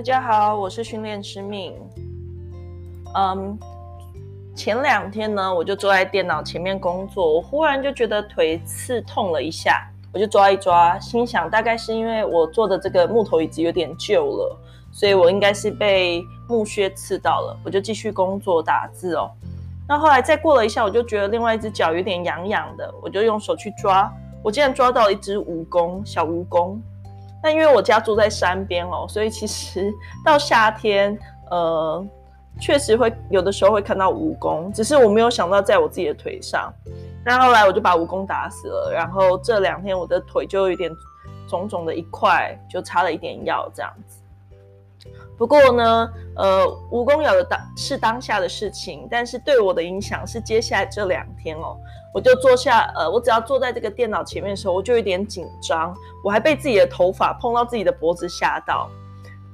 大家好，我是训练师命。嗯，前两天呢，我就坐在电脑前面工作，我忽然就觉得腿刺痛了一下，我就抓一抓，心想大概是因为我坐的这个木头椅子有点旧了，所以我应该是被木屑刺到了，我就继续工作打字哦。那后来再过了一下，我就觉得另外一只脚有点痒痒的，我就用手去抓，我竟然抓到一只蜈蚣，小蜈蚣。那因为我家住在山边哦，所以其实 到夏天，呃，确实会有的时候会看到蜈蚣，只是我没有想到在我自己的腿上。那后来我就把蜈蚣打死了，然后这两天我的腿就有点肿肿的一块，就擦了一点药这样子。不过呢，呃，蜈蚣咬的当是当下的事情，但是对我的影响是接下来这两天哦。我就坐下，呃，我只要坐在这个电脑前面的时候，我就有点紧张，我还被自己的头发碰到自己的脖子吓到，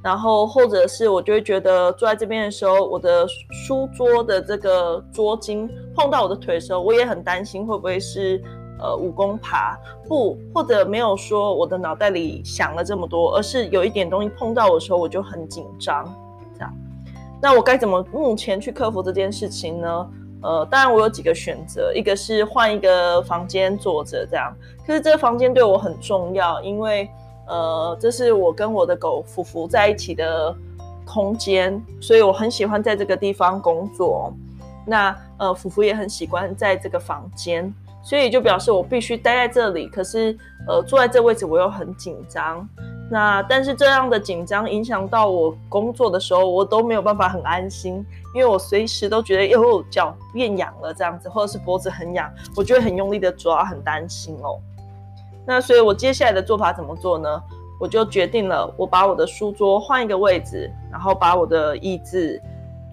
然后或者是我就会觉得坐在这边的时候，我的书桌的这个桌巾碰到我的腿的时候，我也很担心会不会是。呃，武功爬不，或者没有说我的脑袋里想了这么多，而是有一点东西碰到我的时候，我就很紧张，这样。那我该怎么目前去克服这件事情呢？呃，当然我有几个选择，一个是换一个房间坐着这样，可是这个房间对我很重要，因为呃，这是我跟我的狗福福在一起的空间，所以我很喜欢在这个地方工作。那呃，福福也很喜欢在这个房间。所以就表示我必须待在这里，可是呃坐在这位置我又很紧张，那但是这样的紧张影响到我工作的时候，我都没有办法很安心，因为我随时都觉得哟脚变痒了这样子，或者是脖子很痒，我就会很用力的抓，很担心哦。那所以我接下来的做法怎么做呢？我就决定了，我把我的书桌换一个位置，然后把我的椅子、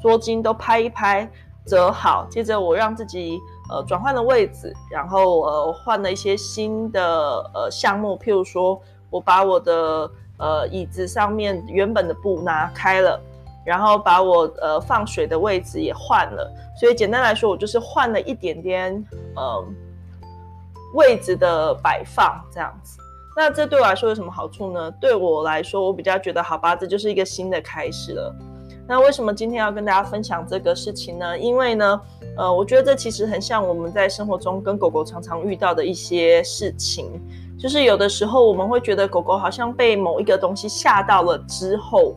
桌巾都拍一拍，折好，接着我让自己。呃，转换了位置，然后呃，换了一些新的呃项目，譬如说，我把我的呃椅子上面原本的布拿开了，然后把我呃放水的位置也换了，所以简单来说，我就是换了一点点呃位置的摆放这样子。那这对我来说有什么好处呢？对我来说，我比较觉得好吧，这就是一个新的开始了。那为什么今天要跟大家分享这个事情呢？因为呢，呃，我觉得这其实很像我们在生活中跟狗狗常常遇到的一些事情，就是有的时候我们会觉得狗狗好像被某一个东西吓到了之后，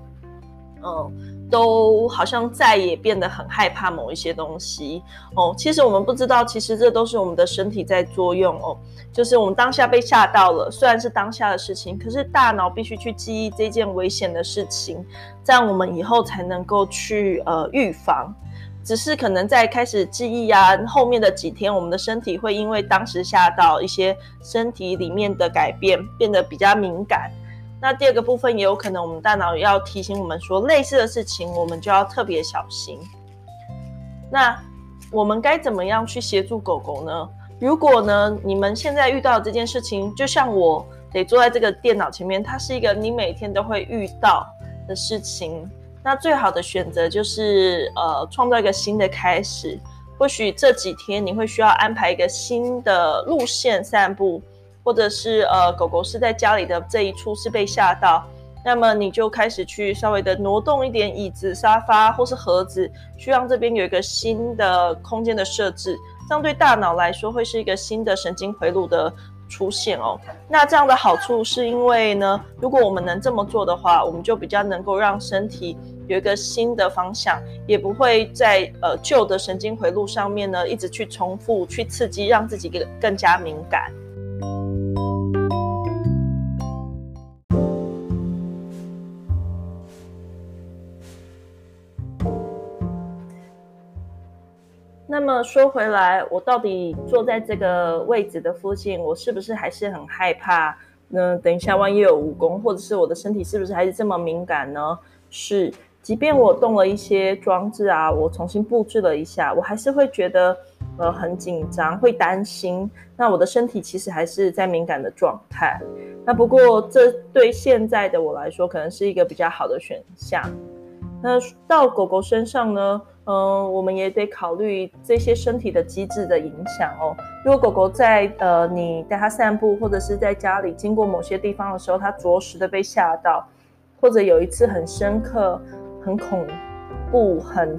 嗯。都好像再也变得很害怕某一些东西哦。其实我们不知道，其实这都是我们的身体在作用哦。就是我们当下被吓到了，虽然是当下的事情，可是大脑必须去记忆这件危险的事情，这样我们以后才能够去呃预防。只是可能在开始记忆啊后面的几天，我们的身体会因为当时吓到一些身体里面的改变，变得比较敏感。那第二个部分也有可能，我们大脑要提醒我们说，类似的事情我们就要特别小心。那我们该怎么样去协助狗狗呢？如果呢，你们现在遇到这件事情，就像我得坐在这个电脑前面，它是一个你每天都会遇到的事情，那最好的选择就是呃，创造一个新的开始。或许这几天你会需要安排一个新的路线散步。或者是呃，狗狗是在家里的这一处是被吓到，那么你就开始去稍微的挪动一点椅子、沙发或是盒子，去让这边有一个新的空间的设置，这样对大脑来说会是一个新的神经回路的出现哦。那这样的好处是因为呢，如果我们能这么做的话，我们就比较能够让身体有一个新的方向，也不会在呃旧的神经回路上面呢一直去重复去刺激，让自己更更加敏感。那么说回来，我到底坐在这个位置的附近，我是不是还是很害怕那？等一下万一有蜈蚣，或者是我的身体是不是还是这么敏感呢？是，即便我动了一些装置啊，我重新布置了一下，我还是会觉得呃很紧张，会担心。那我的身体其实还是在敏感的状态。那不过这对现在的我来说，可能是一个比较好的选项。那到狗狗身上呢？嗯，我们也得考虑这些身体的机制的影响哦。如果狗狗在呃，你带它散步或者是在家里经过某些地方的时候，它着实的被吓到，或者有一次很深刻、很恐怖、很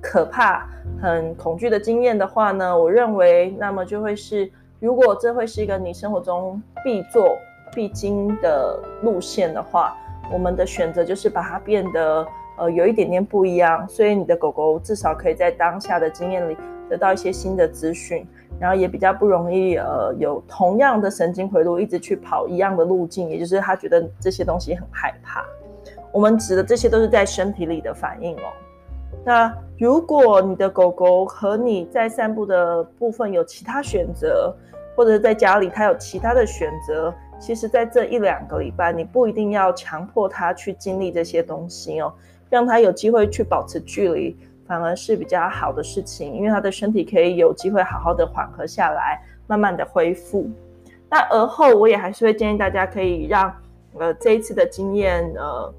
可怕、很恐惧的经验的话呢，我认为那么就会是，如果这会是一个你生活中必做、必经的路线的话，我们的选择就是把它变得呃有一点点不一样，所以你的狗狗至少可以在当下的经验里得到一些新的资讯。然后也比较不容易，呃，有同样的神经回路一直去跑一样的路径，也就是他觉得这些东西很害怕。我们指的这些都是在身体里的反应哦。那如果你的狗狗和你在散步的部分有其他选择，或者在家里它有其他的选择，其实在这一两个礼拜，你不一定要强迫它去经历这些东西哦，让他有机会去保持距离。反而是比较好的事情，因为他的身体可以有机会好好的缓和下来，慢慢的恢复。那而后我也还是会建议大家可以让呃这一次的经验呃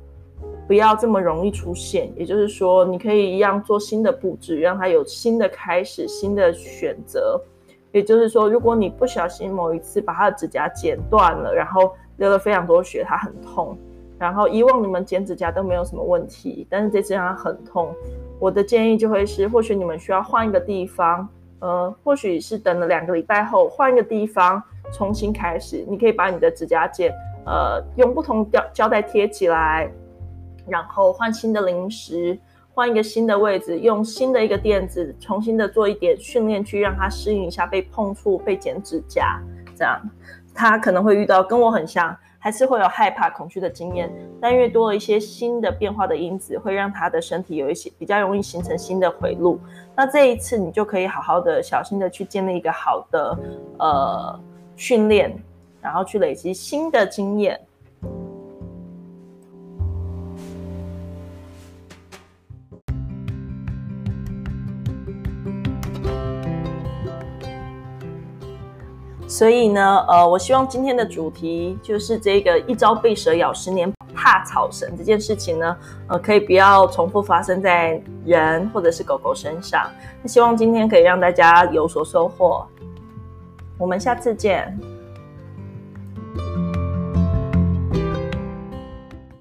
不要这么容易出现，也就是说你可以一样做新的布置，让他有新的开始、新的选择。也就是说，如果你不小心某一次把他的指甲剪断了，然后流了非常多血，他很痛，然后以往你们剪指甲都没有什么问题，但是这次让它很痛。我的建议就会是，或许你们需要换一个地方，呃，或许是等了两个礼拜后换一个地方重新开始。你可以把你的指甲剪，呃，用不同胶胶带贴起来，然后换新的零食，换一个新的位置，用新的一个垫子，重新的做一点训练，去让它适应一下被碰触、被剪指甲，这样，他可能会遇到跟我很像。还是会有害怕、恐惧的经验，但越多了一些新的变化的因子，会让他的身体有一些比较容易形成新的回路。那这一次你就可以好好的、小心的去建立一个好的呃训练，然后去累积新的经验。所以呢，呃，我希望今天的主题就是这个一朝被蛇咬，十年怕草绳这件事情呢，呃，可以不要重复发生在人或者是狗狗身上。那希望今天可以让大家有所收获。我们下次见。